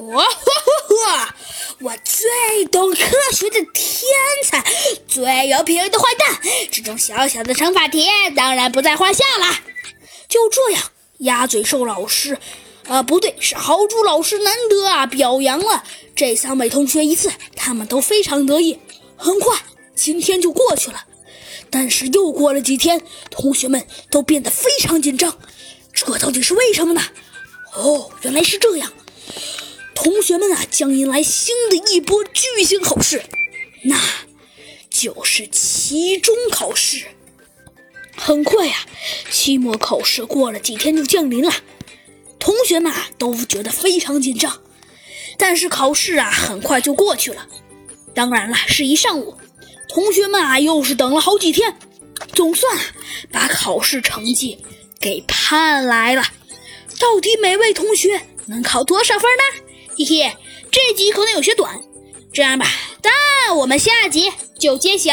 哇哈！我最懂科学的天才，最有品味的坏蛋，这种小小的乘法题当然不在话下了。就这样，鸭嘴兽老师，呃，不对，是豪猪老师难得啊表扬了这三位同学一次，他们都非常得意。很快，今天就过去了，但是又过了几天，同学们都变得非常紧张，这到底是为什么呢？哦，原来是这样。同学们啊，将迎来新的一波巨型考试，那就是期中考试。很快呀，期末考试过了几天就降临了，同学们啊都觉得非常紧张。但是考试啊很快就过去了，当然了，是一上午。同学们啊又是等了好几天，总算把考试成绩给盼来了。到底每位同学能考多少分呢？嘿嘿，这集可能有些短，这样吧，但我们下集就揭晓。